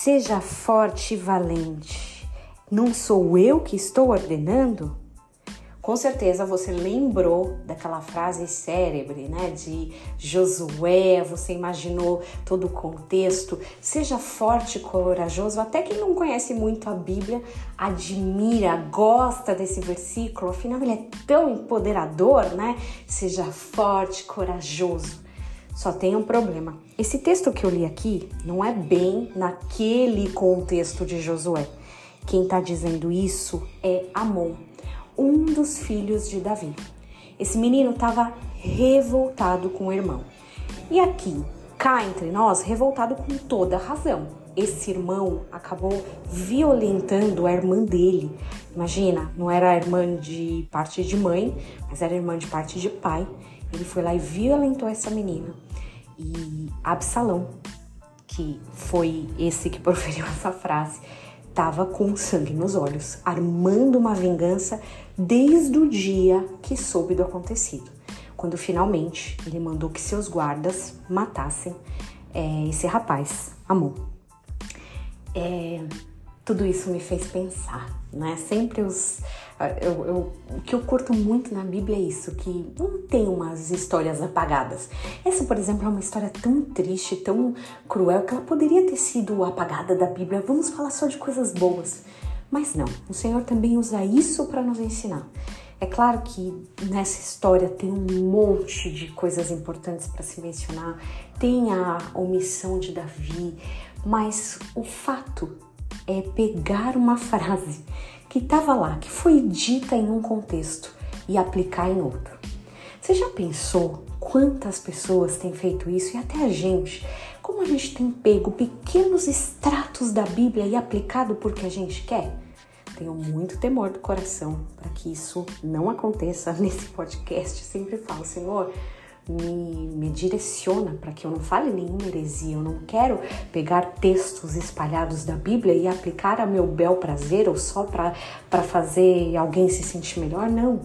Seja forte e valente. Não sou eu que estou ordenando? Com certeza você lembrou daquela frase célebre, né, de Josué, você imaginou todo o contexto. Seja forte e corajoso. Até quem não conhece muito a Bíblia admira, gosta desse versículo, afinal ele é tão empoderador, né? Seja forte, corajoso. Só tem um problema. Esse texto que eu li aqui não é bem naquele contexto de Josué. Quem está dizendo isso é Amon um dos filhos de Davi. Esse menino estava revoltado com o irmão. E aqui, cá entre nós, revoltado com toda razão. Esse irmão acabou violentando a irmã dele. Imagina, não era irmã de parte de mãe, mas era irmã de parte de pai. Ele foi lá e violentou essa menina. E Absalão, que foi esse que proferiu essa frase, estava com sangue nos olhos, armando uma vingança desde o dia que soube do acontecido, quando finalmente ele mandou que seus guardas matassem é, esse rapaz, Amon. É, tudo isso me fez pensar, né? Sempre os. Eu, eu, o que eu curto muito na Bíblia é isso, que não tem umas histórias apagadas. Essa, por exemplo, é uma história tão triste, tão cruel, que ela poderia ter sido apagada da Bíblia. Vamos falar só de coisas boas. Mas não, o Senhor também usa isso para nos ensinar. É claro que nessa história tem um monte de coisas importantes para se mencionar, tem a omissão de Davi, mas o fato é pegar uma frase que estava lá, que foi dita em um contexto e aplicar em outro. Você já pensou quantas pessoas têm feito isso e até a gente? Como a gente tem pego pequenos extratos da Bíblia e aplicado porque a gente quer? Tenho muito temor do coração para que isso não aconteça nesse podcast. Sempre falo, Senhor, me, me direciona para que eu não fale nenhuma heresia. Eu não quero pegar textos espalhados da Bíblia e aplicar a meu bel prazer ou só para fazer alguém se sentir melhor. Não.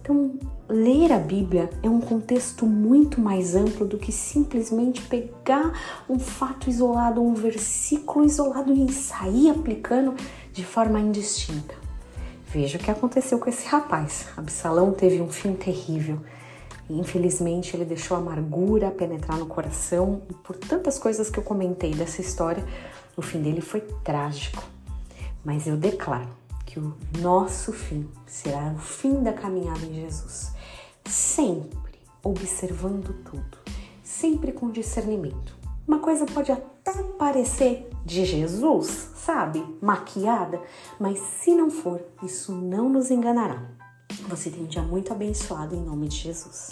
Então, ler a Bíblia é um contexto muito mais amplo do que simplesmente pegar um fato isolado, um versículo isolado e sair aplicando de forma indistinta. Veja o que aconteceu com esse rapaz. Absalão teve um fim terrível. E infelizmente ele deixou a amargura penetrar no coração e por tantas coisas que eu comentei dessa história, o fim dele foi trágico. Mas eu declaro que o nosso fim será o fim da caminhada em Jesus, sempre observando tudo, sempre com discernimento. Uma coisa pode até parecer de Jesus, sabe? Maquiada, mas se não for, isso não nos enganará. Você tem um dia muito abençoado em nome de Jesus.